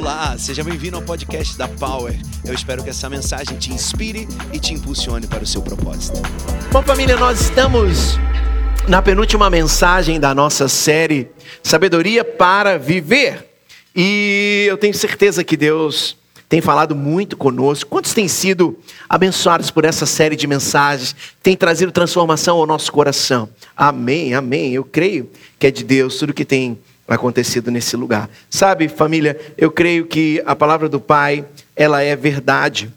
Olá, seja bem-vindo ao podcast da Power. Eu espero que essa mensagem te inspire e te impulsione para o seu propósito. Bom, família, nós estamos na penúltima mensagem da nossa série Sabedoria para Viver. E eu tenho certeza que Deus tem falado muito conosco. Quantos têm sido abençoados por essa série de mensagens? Tem trazido transformação ao nosso coração? Amém, amém. Eu creio que é de Deus tudo que tem acontecido nesse lugar. Sabe, família, eu creio que a palavra do Pai, ela é verdade.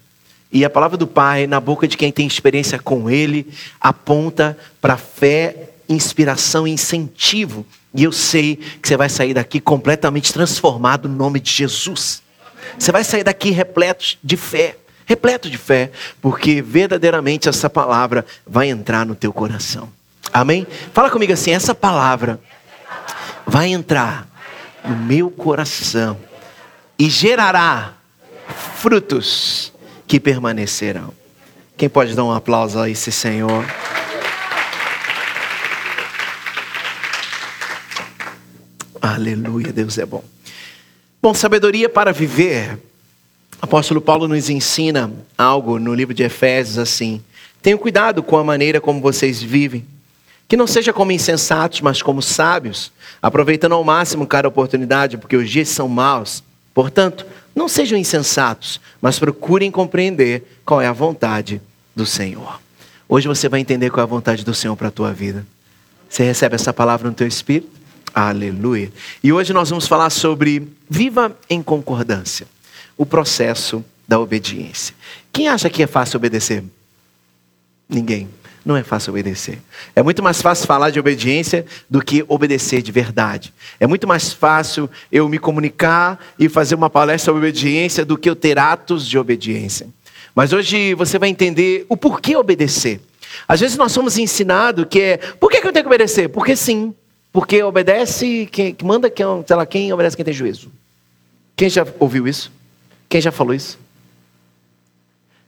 E a palavra do Pai, na boca de quem tem experiência com Ele, aponta para fé, inspiração e incentivo. E eu sei que você vai sair daqui completamente transformado no nome de Jesus. Você vai sair daqui repleto de fé, repleto de fé, porque verdadeiramente essa palavra vai entrar no teu coração. Amém? Fala comigo assim: essa palavra vai entrar no meu coração e gerará frutos que permanecerão. Quem pode dar um aplauso a esse Senhor? Aleluia, Deus é bom. Bom, sabedoria para viver. Apóstolo Paulo nos ensina algo no livro de Efésios assim: Tenham cuidado com a maneira como vocês vivem que não seja como insensatos, mas como sábios, aproveitando ao máximo cada oportunidade, porque os dias são maus. Portanto, não sejam insensatos, mas procurem compreender qual é a vontade do Senhor. Hoje você vai entender qual é a vontade do Senhor para a tua vida. Você recebe essa palavra no teu espírito? Aleluia. E hoje nós vamos falar sobre viva em concordância, o processo da obediência. Quem acha que é fácil obedecer? Ninguém. Não é fácil obedecer. É muito mais fácil falar de obediência do que obedecer de verdade. É muito mais fácil eu me comunicar e fazer uma palestra sobre obediência do que eu ter atos de obediência. Mas hoje você vai entender o porquê obedecer. Às vezes nós somos ensinados que é, por que, eu tenho que obedecer? Porque sim. Porque obedece quem manda quem, sei lá, quem obedece quem tem juízo. Quem já ouviu isso? Quem já falou isso?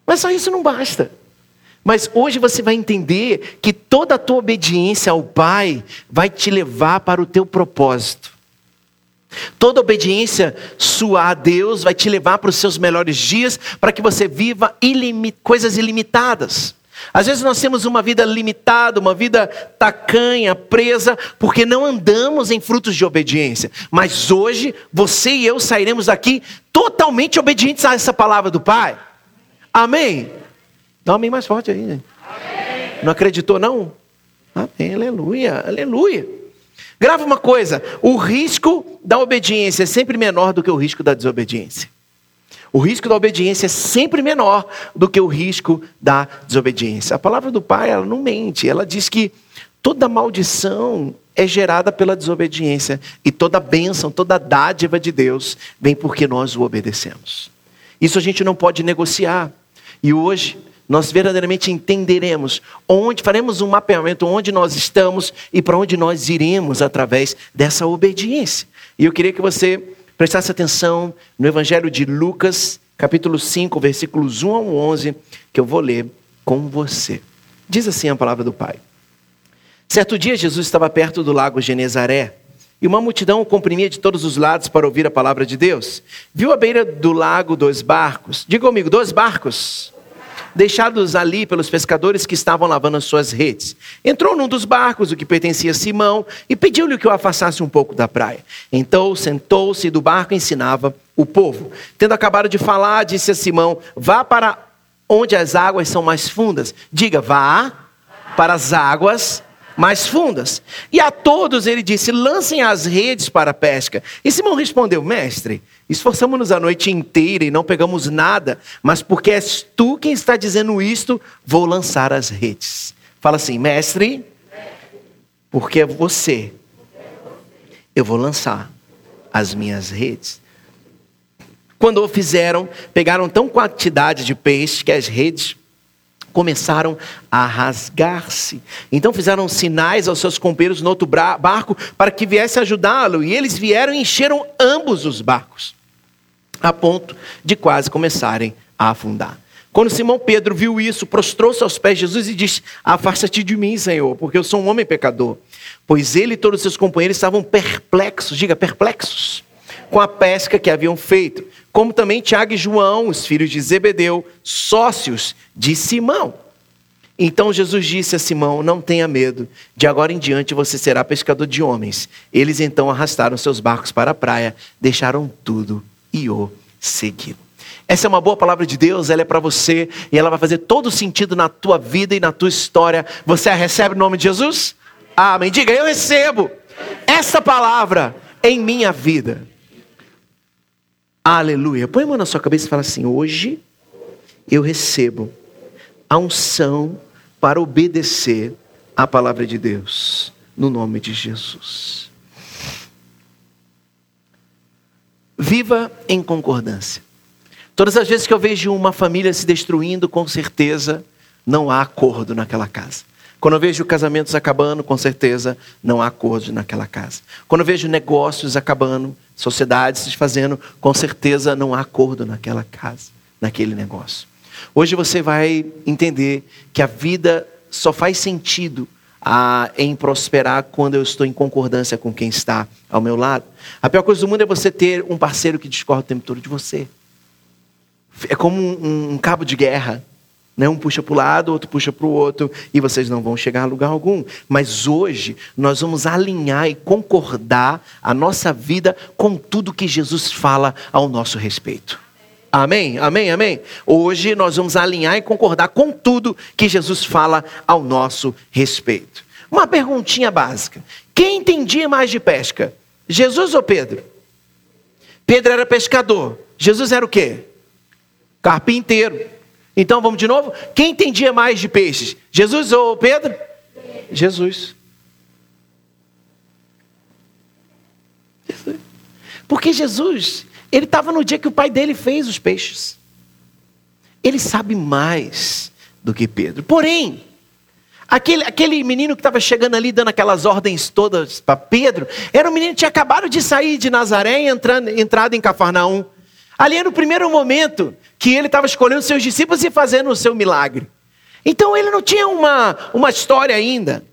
Mas só isso não basta. Mas hoje você vai entender que toda a tua obediência ao Pai vai te levar para o teu propósito. Toda obediência sua a Deus vai te levar para os seus melhores dias, para que você viva coisas ilimitadas. Às vezes nós temos uma vida limitada, uma vida tacanha, presa, porque não andamos em frutos de obediência. Mas hoje, você e eu sairemos daqui totalmente obedientes a essa palavra do Pai. Amém? Dá um amém mais forte aí. Amém. Não acreditou, não? Amém, aleluia, aleluia. Grava uma coisa: o risco da obediência é sempre menor do que o risco da desobediência. O risco da obediência é sempre menor do que o risco da desobediência. A palavra do Pai, ela não mente. Ela diz que toda maldição é gerada pela desobediência e toda bênção, toda dádiva de Deus vem porque nós o obedecemos. Isso a gente não pode negociar. E hoje nós verdadeiramente entenderemos onde, faremos um mapeamento onde nós estamos e para onde nós iremos através dessa obediência. E eu queria que você prestasse atenção no Evangelho de Lucas, capítulo 5, versículos 1 ao 11, que eu vou ler com você. Diz assim a palavra do Pai. Certo dia, Jesus estava perto do lago Genezaré e uma multidão o comprimia de todos os lados para ouvir a palavra de Deus. Viu à beira do lago dois barcos. Diga comigo, dois barcos deixados ali pelos pescadores que estavam lavando as suas redes. Entrou num dos barcos, o que pertencia a Simão, e pediu-lhe que o afastasse um pouco da praia. Então sentou-se do barco e ensinava o povo. Tendo acabado de falar, disse a Simão: Vá para onde as águas são mais fundas. Diga, vá para as águas mais fundas. E a todos ele disse: lancem as redes para a pesca. E Simão respondeu: Mestre, esforçamos-nos a noite inteira e não pegamos nada, mas porque és tu quem está dizendo isto, vou lançar as redes. Fala assim, mestre, porque é você, eu vou lançar as minhas redes. Quando o fizeram, pegaram tão quantidade de peixe que as redes começaram a rasgar-se. Então fizeram sinais aos seus companheiros no outro barco para que viesse ajudá-lo, e eles vieram e encheram ambos os barcos, a ponto de quase começarem a afundar. Quando Simão Pedro viu isso, prostrou-se aos pés de Jesus e disse: Afasta-te de mim, Senhor, porque eu sou um homem pecador. Pois ele e todos os seus companheiros estavam perplexos, diga perplexos, com a pesca que haviam feito, como também Tiago e João, os filhos de Zebedeu, sócios de Simão. Então Jesus disse a Simão: Não tenha medo, de agora em diante você será pescador de homens. Eles então arrastaram seus barcos para a praia, deixaram tudo e o seguiram. Essa é uma boa palavra de Deus, ela é para você e ela vai fazer todo sentido na tua vida e na tua história. Você a recebe no nome de Jesus? Amém. Diga, eu recebo essa palavra em minha vida. Aleluia. Põe a mão na sua cabeça e fala assim: hoje eu recebo a unção para obedecer à palavra de Deus, no nome de Jesus. Viva em concordância. Todas as vezes que eu vejo uma família se destruindo, com certeza não há acordo naquela casa. Quando eu vejo casamentos acabando, com certeza não há acordo naquela casa. Quando eu vejo negócios acabando, sociedades se desfazendo, com certeza não há acordo naquela casa, naquele negócio. Hoje você vai entender que a vida só faz sentido a, em prosperar quando eu estou em concordância com quem está ao meu lado. A pior coisa do mundo é você ter um parceiro que discorda o tempo todo de você. É como um, um cabo de guerra. Né? Um puxa para o lado, outro puxa para o outro, e vocês não vão chegar a lugar algum. Mas hoje nós vamos alinhar e concordar a nossa vida com tudo que Jesus fala ao nosso respeito. Amém? Amém? Amém? Hoje nós vamos alinhar e concordar com tudo que Jesus fala ao nosso respeito. Uma perguntinha básica: quem entendia mais de pesca? Jesus ou Pedro? Pedro era pescador. Jesus era o quê? Carpinteiro. Então vamos de novo? Quem entendia mais de peixes? Jesus ou Pedro? Jesus. Jesus. Porque Jesus, ele estava no dia que o pai dele fez os peixes. Ele sabe mais do que Pedro. Porém, aquele, aquele menino que estava chegando ali, dando aquelas ordens todas para Pedro, era um menino que tinha acabado de sair de Nazaré e entrando, entrado em Cafarnaum. Ali era o primeiro momento que ele estava escolhendo seus discípulos e fazendo o seu milagre. Então ele não tinha uma, uma história ainda.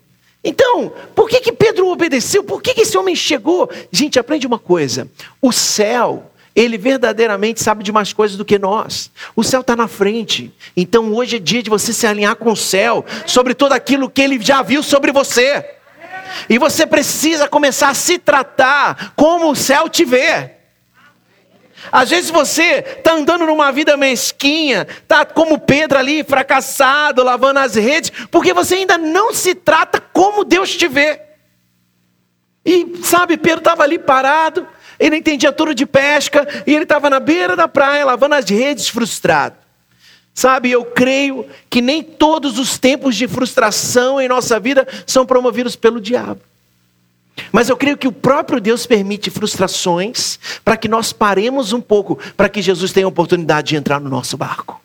Então, por que, que Pedro obedeceu? Por que, que esse homem chegou? Gente, aprende uma coisa: o céu, ele verdadeiramente sabe de mais coisas do que nós. O céu está na frente. Então hoje é dia de você se alinhar com o céu sobre tudo aquilo que ele já viu sobre você. E você precisa começar a se tratar como o céu te vê. Às vezes você está andando numa vida mesquinha, está como Pedro ali, fracassado, lavando as redes, porque você ainda não se trata como Deus te vê. E sabe, Pedro estava ali parado, ele entendia tudo de pesca, e ele estava na beira da praia, lavando as redes, frustrado. Sabe, eu creio que nem todos os tempos de frustração em nossa vida são promovidos pelo diabo. Mas eu creio que o próprio Deus permite frustrações para que nós paremos um pouco, para que Jesus tenha a oportunidade de entrar no nosso barco.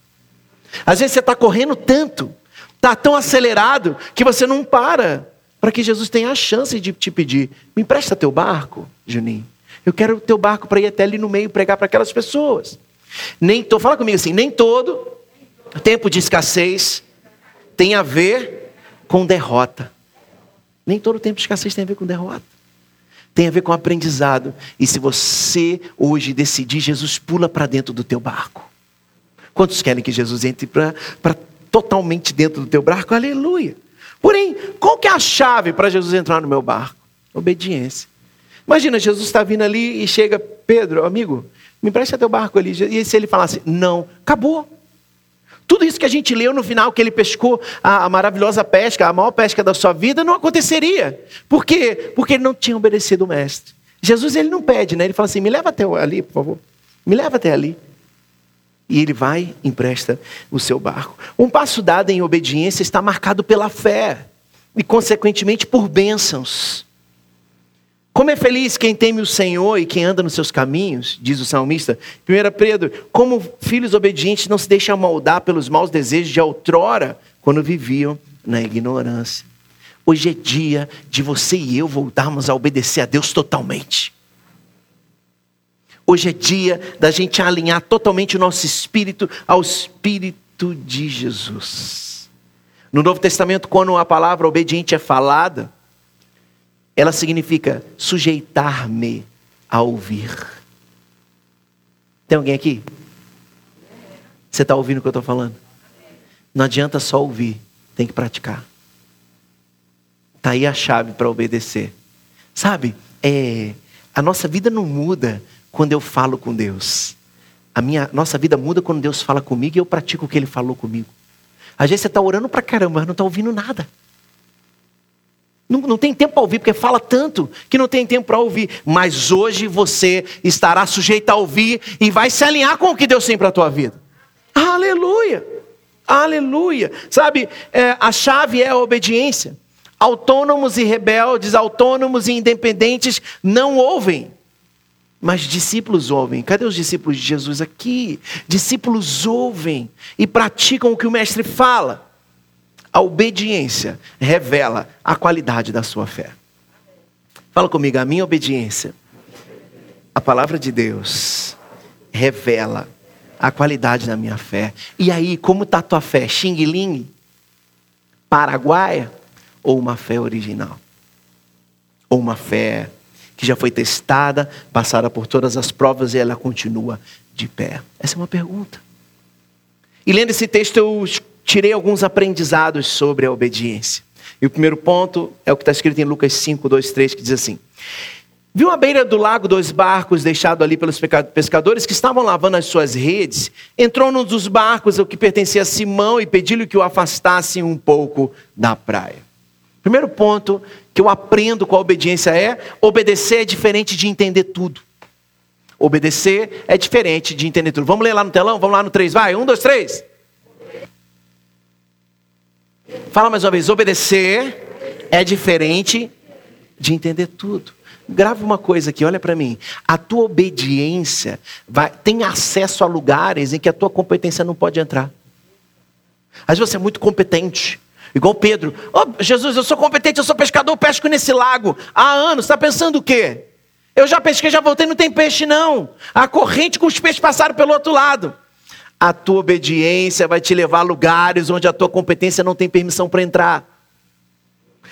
Às vezes você está correndo tanto, está tão acelerado, que você não para, para que Jesus tenha a chance de te pedir: me empresta teu barco, Juninho. Eu quero o teu barco para ir até ali no meio pregar para aquelas pessoas. Nem tô, fala comigo assim, nem todo tempo de escassez tem a ver com derrota. Nem todo tempo de escassez tem a ver com derrota. Tem a ver com aprendizado. E se você hoje decidir, Jesus pula para dentro do teu barco. Quantos querem que Jesus entre para totalmente dentro do teu barco? Aleluia. Porém, qual que é a chave para Jesus entrar no meu barco? Obediência. Imagina, Jesus está vindo ali e chega, Pedro, amigo, me empresta teu barco ali. E se ele falasse, não, acabou. Tudo isso que a gente leu no final, que ele pescou a, a, maravilhosa pesca, a maior pesca da sua vida, não aconteceria. Por quê? Porque ele não tinha obedecido o mestre. Jesus ele não pede, né? Ele fala assim: me leva até ali, por favor. Me leva até ali. E ele vai empresta o seu barco. Um passo dado em obediência está marcado pela fé e, consequentemente, por bênçãos. Como é feliz quem teme o Senhor e quem anda nos seus caminhos, diz o salmista. 1 Pedro, como filhos obedientes não se deixam moldar pelos maus desejos de outrora, quando viviam na ignorância. Hoje é dia de você e eu voltarmos a obedecer a Deus totalmente. Hoje é dia da gente alinhar totalmente o nosso espírito ao espírito de Jesus. No Novo Testamento, quando a palavra obediente é falada, ela significa sujeitar-me a ouvir. Tem alguém aqui? Você está ouvindo o que eu estou falando? Não adianta só ouvir, tem que praticar. Está aí a chave para obedecer. Sabe, é, a nossa vida não muda quando eu falo com Deus. A minha, nossa vida muda quando Deus fala comigo e eu pratico o que Ele falou comigo. Às vezes você está orando para caramba, mas não está ouvindo nada. Não, não tem tempo para ouvir, porque fala tanto que não tem tempo para ouvir. Mas hoje você estará sujeito a ouvir e vai se alinhar com o que Deus tem para a tua vida. Aleluia! Aleluia! Sabe, é, a chave é a obediência. Autônomos e rebeldes, autônomos e independentes não ouvem. Mas discípulos ouvem. Cadê os discípulos de Jesus aqui? Discípulos ouvem e praticam o que o mestre fala. A obediência revela a qualidade da sua fé. Fala comigo, a minha obediência, a palavra de Deus, revela a qualidade da minha fé. E aí, como está a tua fé? Xing Ling? Paraguaia? Ou uma fé original? Ou uma fé que já foi testada, passada por todas as provas e ela continua de pé? Essa é uma pergunta. E lendo esse texto, eu tirei alguns aprendizados sobre a obediência. E o primeiro ponto é o que está escrito em Lucas 5, 2, 3, que diz assim: Viu à beira do lago dois barcos deixados ali pelos pescadores que estavam lavando as suas redes. Entrou num dos barcos, o que pertencia a Simão, e pediu-lhe que o afastasse um pouco da praia. Primeiro ponto que eu aprendo com a obediência é: obedecer é diferente de entender tudo. Obedecer é diferente de entender tudo. Vamos ler lá no telão? Vamos lá no 3, vai. Um, dois, três. Fala mais uma vez: obedecer é diferente de entender tudo. Grava uma coisa aqui, olha para mim. A tua obediência vai, tem acesso a lugares em que a tua competência não pode entrar. Às vezes você é muito competente. Igual Pedro. Oh, Jesus, eu sou competente, eu sou pescador, eu pesco nesse lago há anos. Está pensando o quê? Eu já pesquei, já voltei, não tem peixe não. A corrente com os peixes passaram pelo outro lado. A tua obediência vai te levar a lugares onde a tua competência não tem permissão para entrar.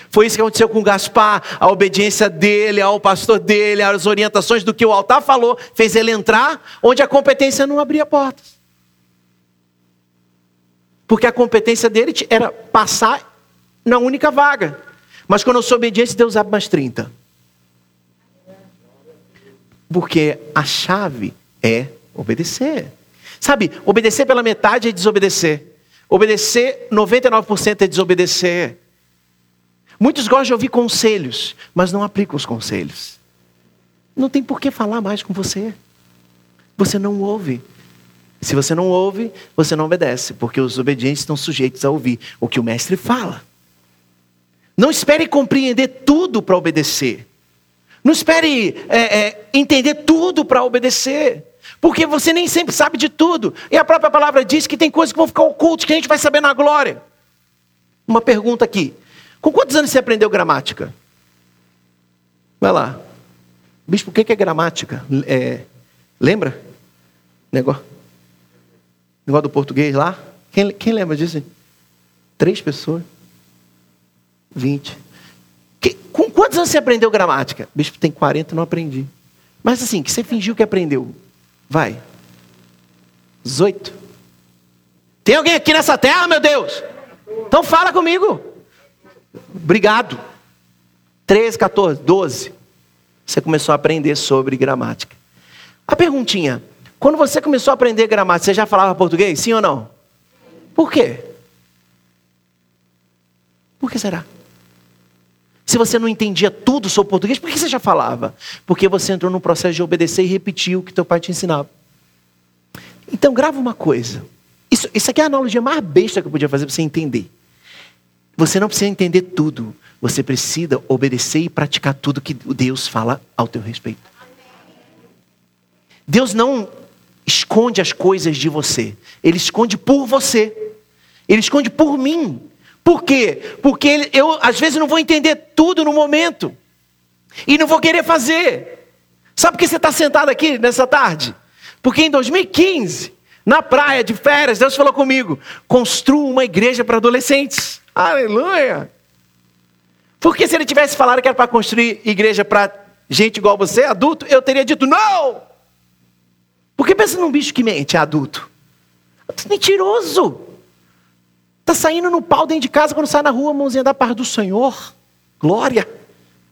Foi isso que aconteceu com Gaspar. A obediência dele ao pastor dele, as orientações do que o altar falou, fez ele entrar onde a competência não abria portas. Porque a competência dele era passar na única vaga. Mas quando eu sou obediente, Deus abre mais 30. Porque a chave é obedecer. Sabe, obedecer pela metade é desobedecer. Obedecer 99% é desobedecer. Muitos gostam de ouvir conselhos, mas não aplicam os conselhos. Não tem por que falar mais com você. Você não ouve. Se você não ouve, você não obedece, porque os obedientes estão sujeitos a ouvir o que o mestre fala. Não espere compreender tudo para obedecer. Não espere é, é, entender tudo para obedecer. Porque você nem sempre sabe de tudo. E a própria palavra diz que tem coisas que vão ficar ocultas, que a gente vai saber na glória. Uma pergunta aqui. Com quantos anos você aprendeu gramática? Vai lá. Bispo, o que é gramática? É, lembra? Negócio. Negócio do português lá? Quem, quem lembra disso? Três pessoas? Vinte. Que, com quantos anos você aprendeu gramática? Bispo, tem 40, não aprendi. Mas assim, que você fingiu que aprendeu. Vai. 18. Tem alguém aqui nessa terra, meu Deus? Então fala comigo. Obrigado. 13, 14, 12. Você começou a aprender sobre gramática. A perguntinha: quando você começou a aprender gramática, você já falava português? Sim ou não? Por quê? Por que será? Se você não entendia tudo sobre português, por que você já falava? Porque você entrou num processo de obedecer e repetir o que teu pai te ensinava. Então, grava uma coisa. Isso, isso aqui é a analogia mais besta que eu podia fazer para você entender. Você não precisa entender tudo. Você precisa obedecer e praticar tudo que Deus fala ao teu respeito. Deus não esconde as coisas de você. Ele esconde por você. Ele esconde por mim. Por quê? Porque eu, às vezes, não vou entender tudo no momento. E não vou querer fazer. Sabe por que você está sentado aqui nessa tarde? Porque em 2015, na praia de férias, Deus falou comigo: construa uma igreja para adolescentes. Aleluia! Porque se ele tivesse falado que era para construir igreja para gente igual você, adulto, eu teria dito não! Porque pensa num bicho que mente, é adulto. Mentiroso. Está saindo no pau dentro de casa, quando sai na rua, mãozinha da paz do Senhor. Glória.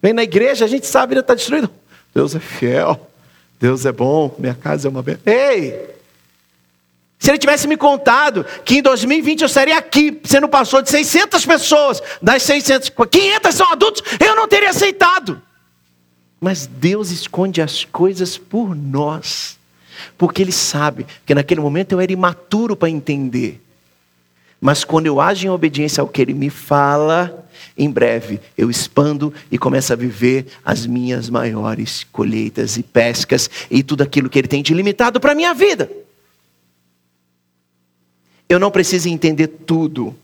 Vem na igreja, a gente sabe, a vida está destruída. Deus é fiel. Deus é bom. Minha casa é uma benção. Ei! Se ele tivesse me contado que em 2020 eu estaria aqui, sendo pastor de 600 pessoas, das 600, 500 são adultos, eu não teria aceitado. Mas Deus esconde as coisas por nós, porque Ele sabe que naquele momento eu era imaturo para entender. Mas quando eu ajo em obediência ao que Ele me fala, em breve eu expando e começo a viver as minhas maiores colheitas e pescas e tudo aquilo que Ele tem de limitado para a minha vida. Eu não preciso entender tudo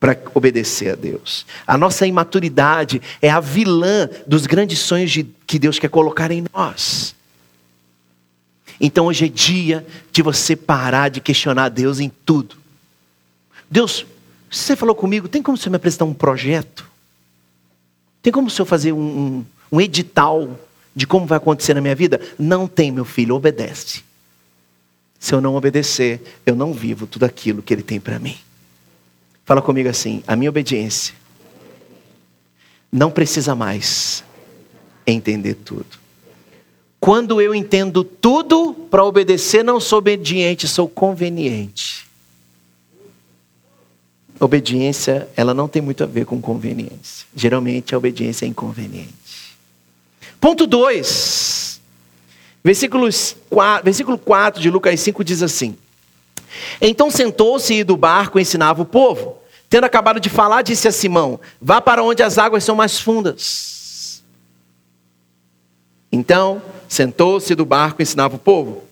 para obedecer a Deus. A nossa imaturidade é a vilã dos grandes sonhos de, que Deus quer colocar em nós. Então hoje é dia de você parar de questionar Deus em tudo. Deus, você falou comigo, tem como você me apresentar um projeto? Tem como o senhor fazer um, um, um edital de como vai acontecer na minha vida? Não tem, meu filho, obedece. Se eu não obedecer, eu não vivo tudo aquilo que ele tem para mim. Fala comigo assim: a minha obediência não precisa mais entender tudo. Quando eu entendo tudo para obedecer, não sou obediente, sou conveniente. Obediência, ela não tem muito a ver com conveniência. Geralmente a obediência é inconveniente. Ponto 2. Versículos 4, versículo 4 de Lucas 5 diz assim: Então sentou-se e do barco ensinava o povo. Tendo acabado de falar, disse a Simão: Vá para onde as águas são mais fundas. Então sentou-se do barco e ensinava o povo.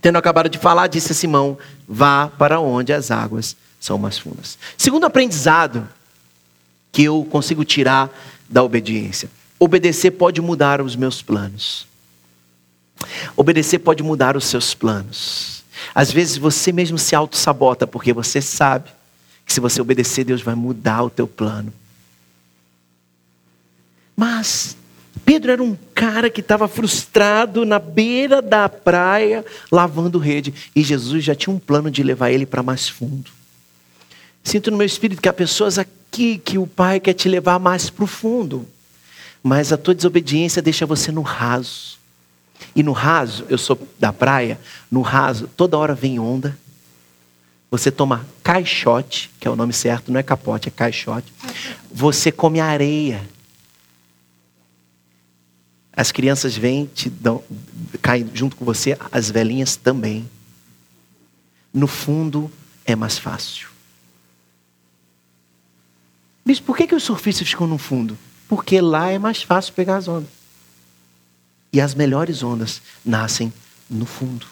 Tendo acabado de falar, disse a Simão: Vá para onde as águas são mais fundas. Segundo aprendizado que eu consigo tirar da obediência: obedecer pode mudar os meus planos. Obedecer pode mudar os seus planos. Às vezes você mesmo se auto-sabota porque você sabe que se você obedecer, Deus vai mudar o teu plano. Mas Pedro era um cara que estava frustrado na beira da praia, lavando rede, e Jesus já tinha um plano de levar ele para mais fundo. Sinto no meu espírito que há pessoas aqui que o Pai quer te levar mais profundo. Mas a tua desobediência deixa você no raso. E no raso, eu sou da praia, no raso, toda hora vem onda. Você toma caixote, que é o nome certo, não é capote, é caixote. Você come areia. As crianças vêm, te dão, caem junto com você, as velhinhas também. No fundo, é mais fácil. Bispo, por que, que os surfistas ficam no fundo? Porque lá é mais fácil pegar as ondas. E as melhores ondas nascem no fundo.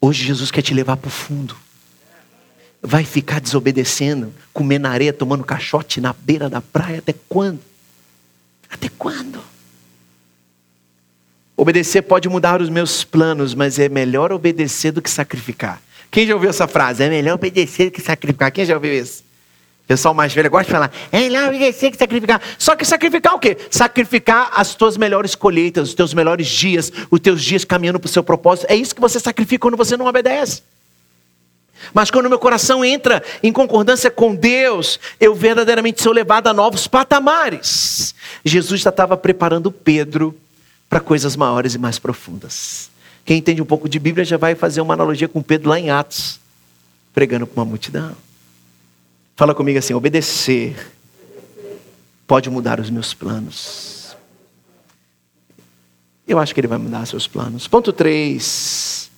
Hoje Jesus quer te levar para o fundo. Vai ficar desobedecendo, comendo areia, tomando caixote na beira da praia até quando? Até quando? Obedecer pode mudar os meus planos, mas é melhor obedecer do que sacrificar. Quem já ouviu essa frase? É melhor obedecer do que sacrificar. Quem já ouviu isso? Pessoal mais velho gosta de falar, é lá obedecer que sacrificar. Só que sacrificar o quê? Sacrificar as tuas melhores colheitas, os teus melhores dias, os teus dias caminhando para o seu propósito. É isso que você sacrifica quando você não obedece. Mas quando meu coração entra em concordância com Deus, eu verdadeiramente sou levado a novos patamares. Jesus já estava preparando Pedro para coisas maiores e mais profundas. Quem entende um pouco de Bíblia já vai fazer uma analogia com Pedro lá em Atos, pregando para uma multidão. Fala comigo assim: obedecer pode mudar os meus planos. Eu acho que ele vai mudar seus planos. Ponto 3.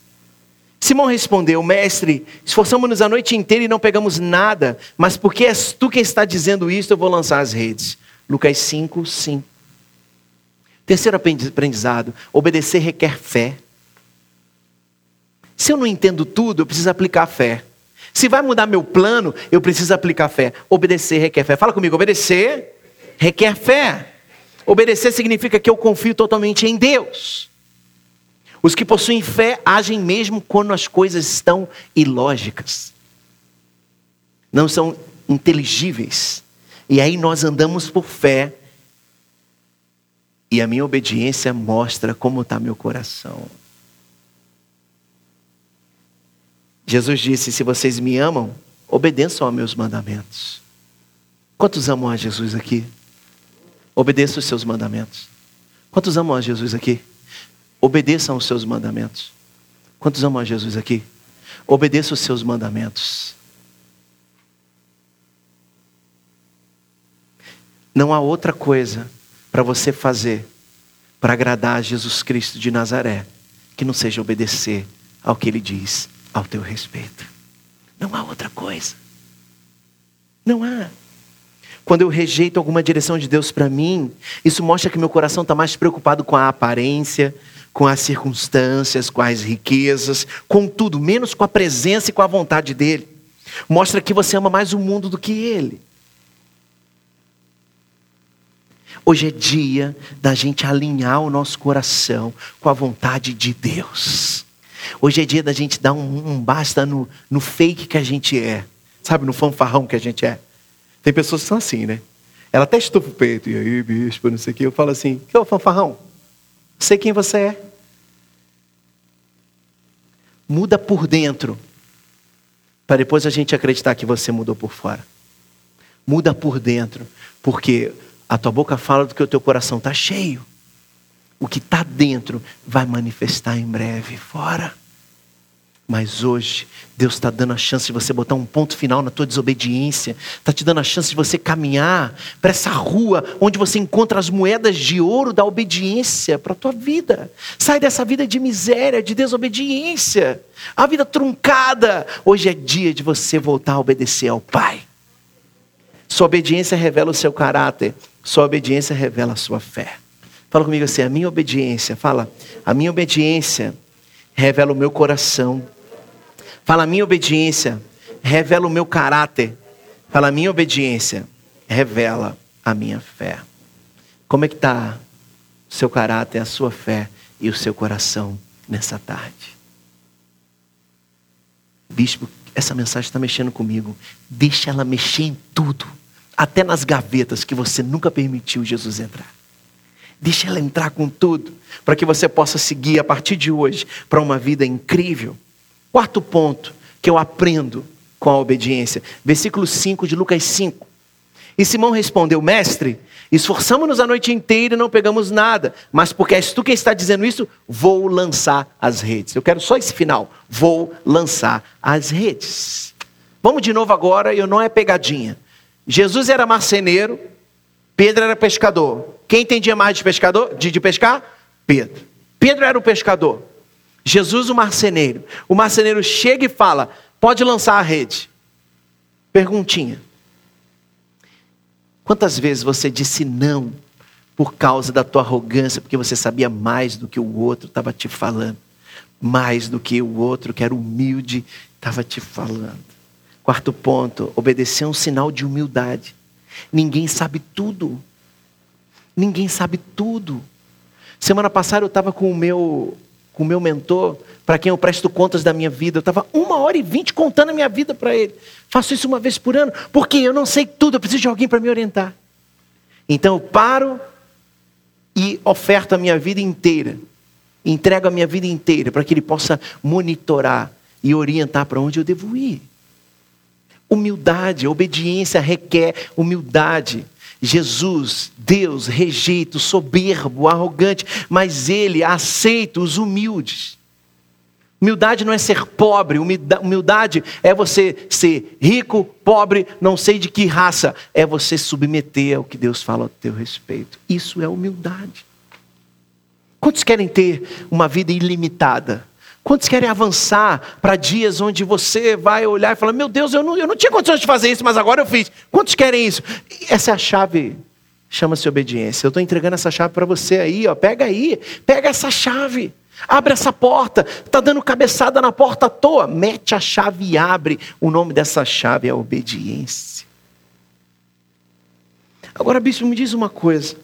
Simão respondeu: Mestre, esforçamos-nos a noite inteira e não pegamos nada, mas porque és tu quem está dizendo isso, eu vou lançar as redes. Lucas 5, 5. Terceiro aprendizado: obedecer requer fé. Se eu não entendo tudo, eu preciso aplicar fé. Se vai mudar meu plano, eu preciso aplicar fé. Obedecer requer fé. Fala comigo, obedecer requer fé. Obedecer significa que eu confio totalmente em Deus. Os que possuem fé agem mesmo quando as coisas estão ilógicas. Não são inteligíveis. E aí nós andamos por fé. E a minha obediência mostra como está meu coração. Jesus disse: Se vocês me amam, obedeçam aos meus mandamentos. Quantos amam a Jesus aqui? Obedeça os seus mandamentos. Quantos amam a Jesus aqui? Obedeçam os seus mandamentos. Quantos amam a Jesus aqui? Obedeça os seus mandamentos. Não há outra coisa para você fazer para agradar a Jesus Cristo de Nazaré que não seja obedecer ao que ele diz ao teu respeito. Não há outra coisa. Não há. Quando eu rejeito alguma direção de Deus para mim, isso mostra que meu coração está mais preocupado com a aparência, com as circunstâncias, com as riquezas, com tudo, menos com a presença e com a vontade dEle. Mostra que você ama mais o mundo do que Ele. Hoje é dia da gente alinhar o nosso coração com a vontade de Deus. Hoje é dia da gente dar um, um basta no, no fake que a gente é. Sabe, no fanfarrão que a gente é. Tem pessoas que são assim, né? Ela até estufa o peito. E aí, bispo, não sei o quê. Eu falo assim, que é o fanfarrão? Sei quem você é. Muda por dentro. Para depois a gente acreditar que você mudou por fora. Muda por dentro. Porque a tua boca fala do que o teu coração está cheio. O que está dentro vai manifestar em breve fora. Mas hoje, Deus está dando a chance de você botar um ponto final na tua desobediência. Está te dando a chance de você caminhar para essa rua onde você encontra as moedas de ouro da obediência para a tua vida. Sai dessa vida de miséria, de desobediência. A vida truncada. Hoje é dia de você voltar a obedecer ao Pai. Sua obediência revela o seu caráter. Sua obediência revela a sua fé. Fala comigo assim: a minha obediência, fala, a minha obediência revela o meu coração. Fala, a minha obediência revela o meu caráter. Fala, a minha obediência revela a minha fé. Como é que está o seu caráter, a sua fé e o seu coração nessa tarde? Bispo, essa mensagem está mexendo comigo. Deixa ela mexer em tudo, até nas gavetas que você nunca permitiu Jesus entrar. Deixa ela entrar com tudo, para que você possa seguir a partir de hoje para uma vida incrível. Quarto ponto que eu aprendo com a obediência. Versículo 5 de Lucas 5. E Simão respondeu: Mestre, esforçamos-nos a noite inteira e não pegamos nada, mas porque és tu quem está dizendo isso, vou lançar as redes. Eu quero só esse final: vou lançar as redes. Vamos de novo agora, eu não é pegadinha. Jesus era marceneiro, Pedro era pescador. Quem entendia mais de pescador, de, de pescar? Pedro. Pedro era o pescador. Jesus o marceneiro. O marceneiro chega e fala: pode lançar a rede. Perguntinha. Quantas vezes você disse não por causa da tua arrogância, porque você sabia mais do que o outro estava te falando? Mais do que o outro que era humilde estava te falando. Quarto ponto, obedecer é um sinal de humildade. Ninguém sabe tudo. Ninguém sabe tudo. Semana passada eu estava com o meu com o meu mentor, para quem eu presto contas da minha vida. Eu estava uma hora e vinte contando a minha vida para ele. Faço isso uma vez por ano, porque eu não sei tudo, eu preciso de alguém para me orientar. Então eu paro e oferto a minha vida inteira, entrego a minha vida inteira para que ele possa monitorar e orientar para onde eu devo ir. Humildade, obediência requer humildade. Jesus, Deus, rejeita o soberbo, o arrogante, mas ele aceita os humildes. Humildade não é ser pobre, humildade é você ser rico, pobre, não sei de que raça, é você submeter ao que Deus fala a teu respeito. Isso é humildade. Quantos querem ter uma vida ilimitada? Quantos querem avançar para dias onde você vai olhar e falar: Meu Deus, eu não, eu não tinha condições de fazer isso, mas agora eu fiz. Quantos querem isso? Essa é a chave, chama-se obediência. Eu estou entregando essa chave para você aí, ó. pega aí, pega essa chave. Abre essa porta, está dando cabeçada na porta à toa. Mete a chave e abre. O nome dessa chave é obediência. Agora, bispo, me diz uma coisa.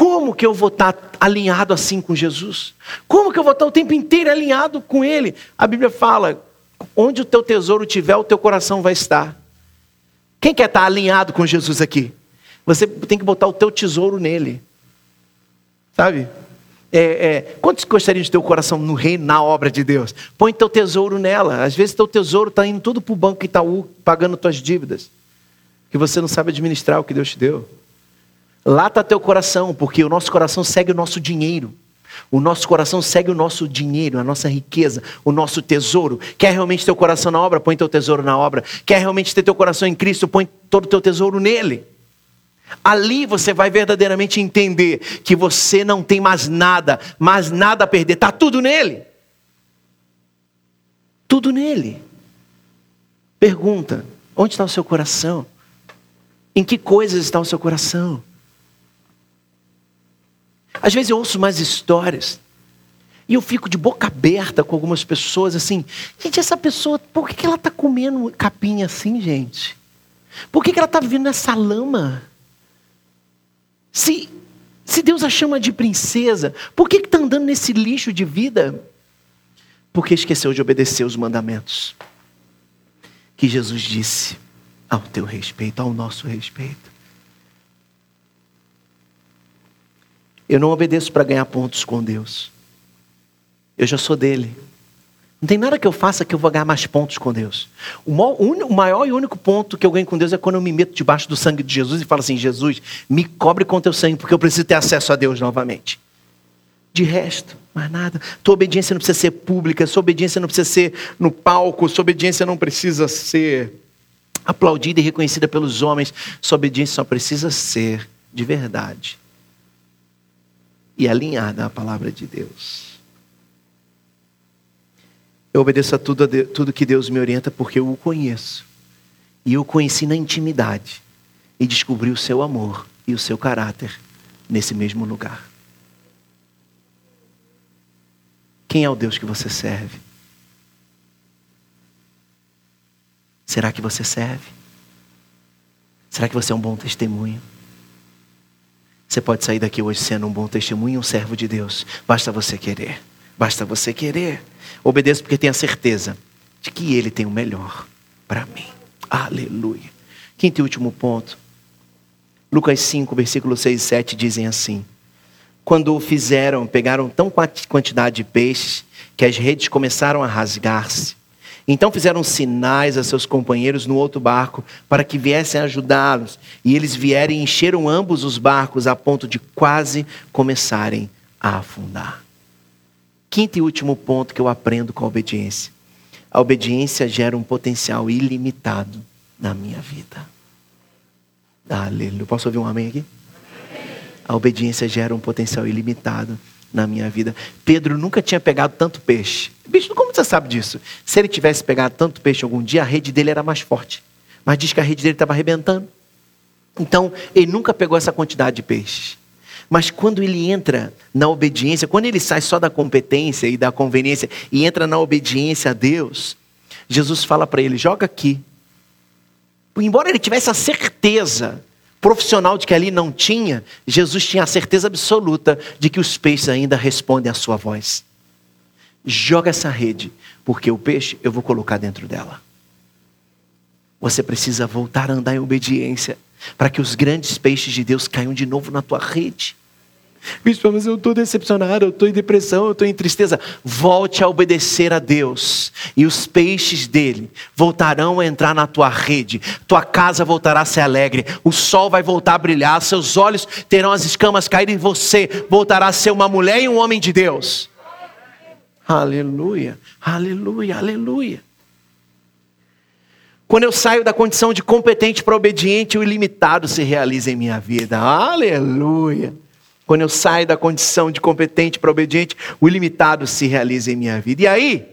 Como que eu vou estar alinhado assim com Jesus? Como que eu vou estar o tempo inteiro alinhado com Ele? A Bíblia fala: onde o teu tesouro tiver, o teu coração vai estar. Quem quer estar alinhado com Jesus aqui? Você tem que botar o teu tesouro nele. Sabe? É, é, quantos gostariam de ter o coração no reino, na obra de Deus? Põe teu tesouro nela. Às vezes teu tesouro está indo tudo para o banco Itaú, pagando tuas dívidas. Que você não sabe administrar o que Deus te deu. Lá está teu coração, porque o nosso coração segue o nosso dinheiro. O nosso coração segue o nosso dinheiro, a nossa riqueza, o nosso tesouro. Quer realmente ter o coração na obra? Põe teu tesouro na obra. Quer realmente ter teu coração em Cristo? Põe todo o teu tesouro nele. Ali você vai verdadeiramente entender que você não tem mais nada, mais nada a perder, está tudo nele. Tudo nele. Pergunta: onde está o seu coração? Em que coisas está o seu coração? Às vezes eu ouço mais histórias e eu fico de boca aberta com algumas pessoas assim. Gente, essa pessoa, por que ela está comendo capim assim, gente? Por que ela está vivendo nessa lama? Se, se Deus a chama de princesa, por que está andando nesse lixo de vida? Porque esqueceu de obedecer os mandamentos que Jesus disse ao teu respeito, ao nosso respeito. Eu não obedeço para ganhar pontos com Deus. Eu já sou dele. Não tem nada que eu faça que eu vou ganhar mais pontos com Deus. O maior, e único ponto que eu ganho com Deus é quando eu me meto debaixo do sangue de Jesus e falo assim: Jesus, me cobre com teu sangue, porque eu preciso ter acesso a Deus novamente. De resto, mais nada. Tua obediência não precisa ser pública, sua obediência não precisa ser no palco, sua obediência não precisa ser aplaudida e reconhecida pelos homens. Sua obediência só precisa ser de verdade e alinhada à palavra de Deus. Eu obedeço a tudo, a tudo que Deus me orienta porque eu o conheço. E eu o conheci na intimidade. E descobri o seu amor e o seu caráter nesse mesmo lugar. Quem é o Deus que você serve? Será que você serve? Será que você é um bom testemunho? Você pode sair daqui hoje sendo um bom testemunho um servo de Deus. Basta você querer. Basta você querer. Obedeça porque tenha certeza de que Ele tem o melhor para mim. Aleluia. Quinto e último ponto. Lucas 5, versículos 6 e 7 dizem assim: Quando o fizeram, pegaram tão quantidade de peixes que as redes começaram a rasgar-se. Então fizeram sinais a seus companheiros no outro barco para que viessem ajudá-los. E eles vieram e encheram ambos os barcos a ponto de quase começarem a afundar. Quinto e último ponto que eu aprendo com a obediência. A obediência gera um potencial ilimitado na minha vida. Aleluia. Posso ouvir um amém aqui? A obediência gera um potencial ilimitado na minha vida. Pedro nunca tinha pegado tanto peixe. Bicho, como você sabe disso? Se ele tivesse pegado tanto peixe algum dia, a rede dele era mais forte. Mas diz que a rede dele estava arrebentando. Então, ele nunca pegou essa quantidade de peixes. Mas quando ele entra na obediência, quando ele sai só da competência e da conveniência e entra na obediência a Deus, Jesus fala para ele: joga aqui. Embora ele tivesse a certeza profissional de que ali não tinha, Jesus tinha a certeza absoluta de que os peixes ainda respondem à sua voz. Joga essa rede, porque o peixe eu vou colocar dentro dela. Você precisa voltar a andar em obediência para que os grandes peixes de Deus caiam de novo na tua rede. Bispo, mas eu estou decepcionado, eu estou em depressão, eu estou em tristeza. Volte a obedecer a Deus, e os peixes dele voltarão a entrar na tua rede, tua casa voltará a ser alegre, o sol vai voltar a brilhar, seus olhos terão as escamas cair em você, voltará a ser uma mulher e um homem de Deus. Aleluia, aleluia, aleluia. Quando eu saio da condição de competente para obediente, o ilimitado se realiza em minha vida. Aleluia. Quando eu saio da condição de competente para obediente, o ilimitado se realiza em minha vida. E aí,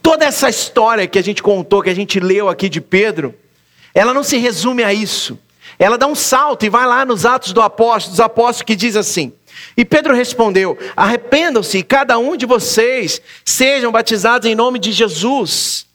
toda essa história que a gente contou, que a gente leu aqui de Pedro, ela não se resume a isso. Ela dá um salto e vai lá nos Atos do Apóstolo, dos Apóstolos, que diz assim: E Pedro respondeu: Arrependam-se, cada um de vocês sejam batizados em nome de Jesus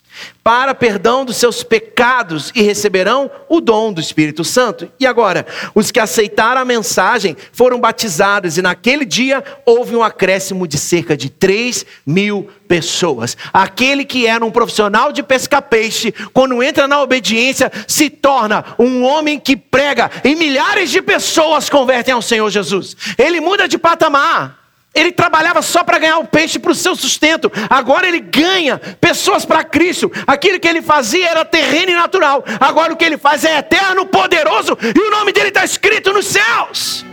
para perdão dos seus pecados e receberão o dom do Espírito Santo. E agora, os que aceitaram a mensagem foram batizados, e naquele dia houve um acréscimo de cerca de 3 mil pessoas. Aquele que era um profissional de pesca-peixe, quando entra na obediência, se torna um homem que prega, e milhares de pessoas convertem ao Senhor Jesus. Ele muda de patamar. Ele trabalhava só para ganhar o peixe para o seu sustento. Agora ele ganha pessoas para Cristo. Aquilo que ele fazia era terreno e natural. Agora o que ele faz é eterno, poderoso e o nome dele está escrito nos céus.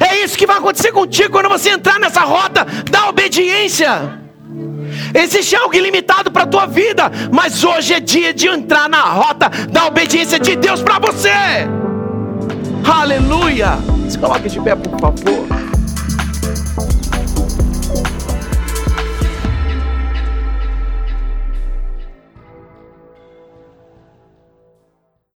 É isso que vai acontecer contigo quando você entrar nessa rota da obediência. Existe algo ilimitado para a tua vida, mas hoje é dia de entrar na rota da obediência de Deus para você. Aleluia! Se coloque de pé, por favor.